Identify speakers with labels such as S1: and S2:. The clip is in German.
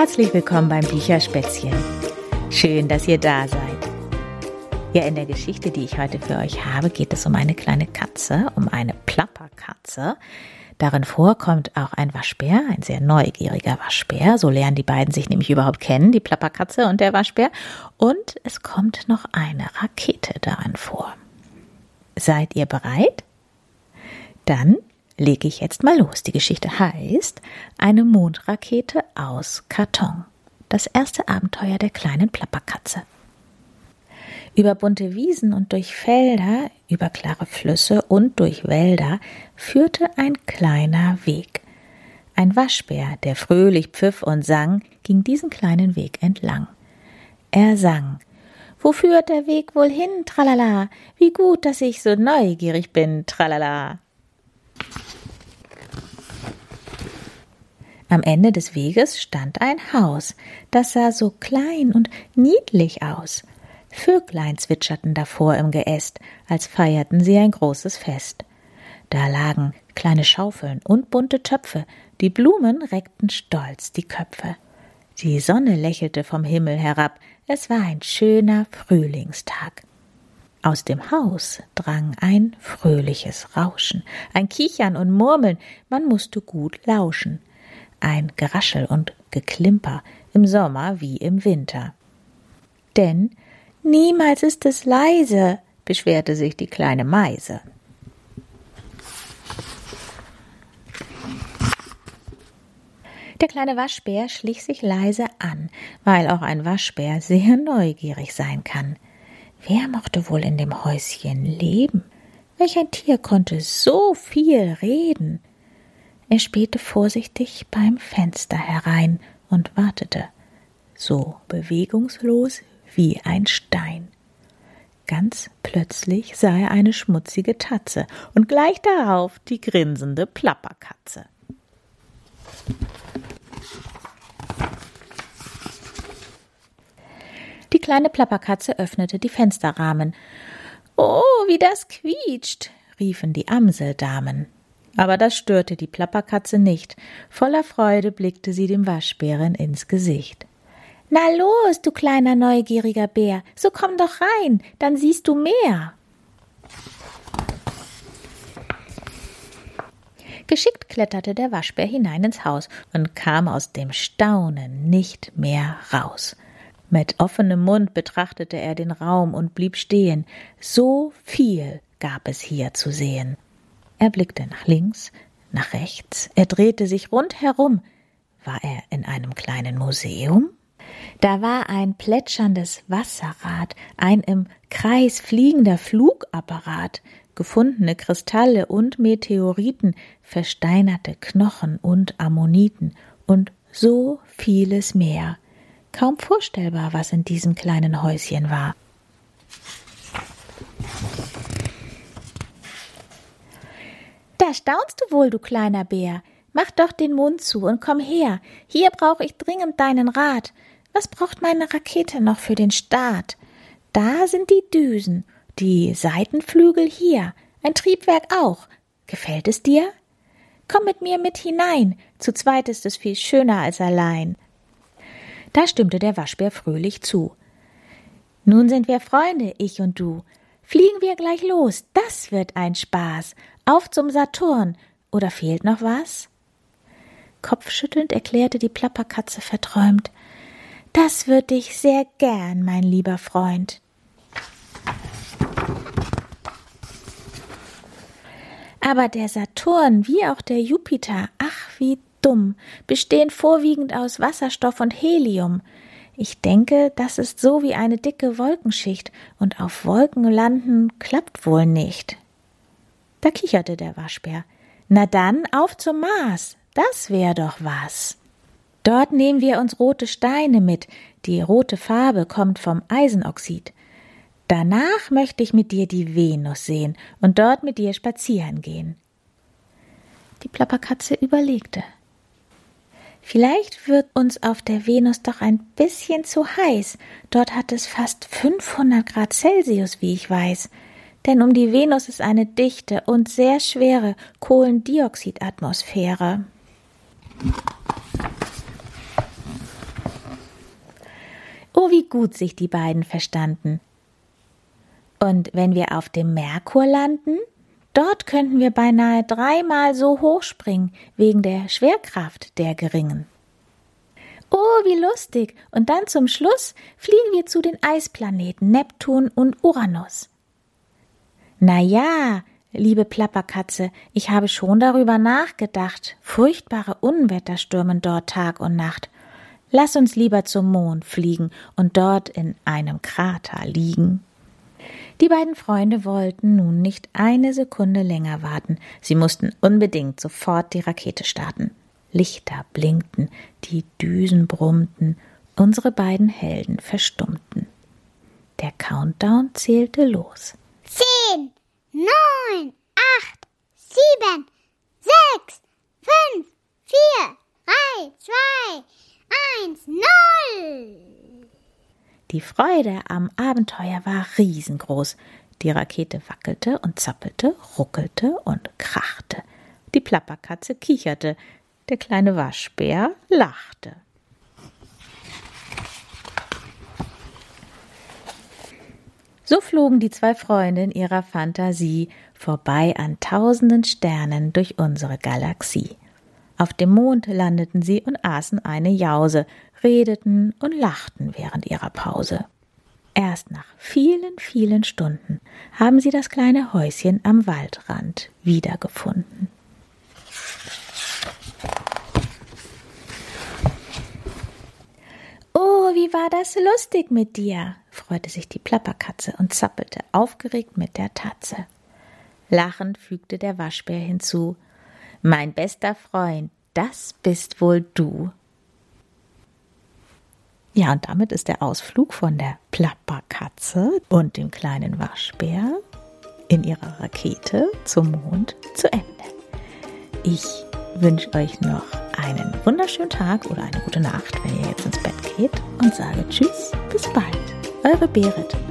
S1: Herzlich willkommen beim Bücherspätzchen. Schön, dass ihr da seid. Ja, in der Geschichte, die ich heute für euch habe, geht es um eine kleine Katze, um eine Plapperkatze. Darin vorkommt auch ein Waschbär, ein sehr neugieriger Waschbär. So lernen die beiden sich nämlich überhaupt kennen, die Plapperkatze und der Waschbär. Und es kommt noch eine Rakete darin vor. Seid ihr bereit? Dann lege ich jetzt mal los. Die Geschichte heißt Eine Mondrakete aus Karton. Das erste Abenteuer der kleinen Plapperkatze. Über bunte Wiesen und durch Felder, über klare Flüsse und durch Wälder führte ein kleiner Weg. Ein Waschbär, der fröhlich pfiff und sang, ging diesen kleinen Weg entlang. Er sang Wo führt der Weg wohl hin, tralala? Wie gut, dass ich so neugierig bin, tralala. Am Ende des Weges stand ein Haus, das sah so klein und niedlich aus. Vöglein zwitscherten davor im Geäst, als feierten sie ein großes Fest. Da lagen kleine Schaufeln und bunte Töpfe, die Blumen reckten stolz die Köpfe. Die Sonne lächelte vom Himmel herab, es war ein schöner Frühlingstag. Aus dem Haus drang ein fröhliches Rauschen, ein Kichern und Murmeln, man musste gut lauschen, ein Geraschel und Geklimper, im Sommer wie im Winter. Denn Niemals ist es leise, beschwerte sich die kleine Meise. Der kleine Waschbär schlich sich leise an, weil auch ein Waschbär sehr neugierig sein kann. Wer mochte wohl in dem Häuschen leben? Welch ein Tier konnte so viel reden? Er spähte vorsichtig beim Fenster herein und wartete, so bewegungslos wie ein Stein. Ganz plötzlich sah er eine schmutzige Tatze und gleich darauf die grinsende Plapperkatze. Die kleine Plapperkatze öffnete die Fensterrahmen. Oh, wie das quietscht, riefen die Amseldamen. Aber das störte die Plapperkatze nicht. Voller Freude blickte sie dem Waschbären ins Gesicht. Na los, du kleiner neugieriger Bär, so komm doch rein, dann siehst du mehr. Geschickt kletterte der Waschbär hinein ins Haus und kam aus dem Staunen nicht mehr raus. Mit offenem Mund betrachtete er den Raum und blieb stehen. So viel gab es hier zu sehen. Er blickte nach links, nach rechts, er drehte sich rundherum. War er in einem kleinen Museum? Da war ein plätscherndes Wasserrad, ein im Kreis fliegender Flugapparat, gefundene Kristalle und Meteoriten, versteinerte Knochen und Ammoniten und so vieles mehr. Kaum vorstellbar, was in diesem kleinen Häuschen war. Da staunst du wohl, du kleiner Bär. Mach doch den Mund zu und komm her. Hier brauche ich dringend deinen Rat. Was braucht meine Rakete noch für den Start? Da sind die Düsen, die Seitenflügel hier, ein Triebwerk auch. Gefällt es dir? Komm mit mir mit hinein, zu zweit ist es viel schöner als allein. Da stimmte der Waschbär fröhlich zu. Nun sind wir Freunde, ich und du. Fliegen wir gleich los, das wird ein Spaß. Auf zum Saturn. Oder fehlt noch was? Kopfschüttelnd erklärte die Plapperkatze verträumt. Das würde ich sehr gern, mein lieber Freund. Aber der Saturn wie auch der Jupiter, ach wie dumm, bestehen vorwiegend aus Wasserstoff und Helium. Ich denke, das ist so wie eine dicke Wolkenschicht, und auf Wolken landen klappt wohl nicht. Da kicherte der Waschbär. Na dann, auf zum Mars, das wär doch was. Dort nehmen wir uns rote Steine mit. Die rote Farbe kommt vom Eisenoxid. Danach möchte ich mit dir die Venus sehen und dort mit dir spazieren gehen. Die Plapperkatze überlegte. Vielleicht wird uns auf der Venus doch ein bisschen zu heiß. Dort hat es fast 500 Grad Celsius, wie ich weiß. Denn um die Venus ist eine dichte und sehr schwere Kohlendioxidatmosphäre. wie gut sich die beiden verstanden. Und wenn wir auf dem Merkur landen, dort könnten wir beinahe dreimal so hoch springen, wegen der Schwerkraft der geringen. Oh, wie lustig. Und dann zum Schluss fliegen wir zu den Eisplaneten Neptun und Uranus. Na ja, liebe Plapperkatze, ich habe schon darüber nachgedacht. Furchtbare Unwetter stürmen dort Tag und Nacht. Lass uns lieber zum Mond fliegen und dort in einem Krater liegen. Die beiden Freunde wollten nun nicht eine Sekunde länger warten. Sie mussten unbedingt sofort die Rakete starten. Lichter blinkten, die Düsen brummten, unsere beiden Helden verstummten. Der Countdown zählte los.
S2: Neun, acht, sieben, sechs, fünf, vier, drei, zwei, eins, null.
S1: Die Freude am Abenteuer war riesengroß. Die Rakete wackelte und zappelte, ruckelte und krachte. Die Plapperkatze kicherte, der kleine Waschbär lachte. So flogen die zwei Freunde in ihrer Fantasie vorbei an tausenden Sternen durch unsere Galaxie. Auf dem Mond landeten sie und aßen eine Jause, redeten und lachten während ihrer Pause. Erst nach vielen, vielen Stunden haben sie das kleine Häuschen am Waldrand wiedergefunden. Oh, wie war das lustig mit dir? Freute sich die Plapperkatze und zappelte aufgeregt mit der Tatze. Lachend fügte der Waschbär hinzu Mein bester Freund, das bist wohl du. Ja, und damit ist der Ausflug von der Plapperkatze und dem kleinen Waschbär in ihrer Rakete zum Mond zu Ende. Ich wünsche euch noch einen wunderschönen Tag oder eine gute Nacht, wenn ihr jetzt ins Bett geht und sage Tschüss, bis bald. Eure Berit.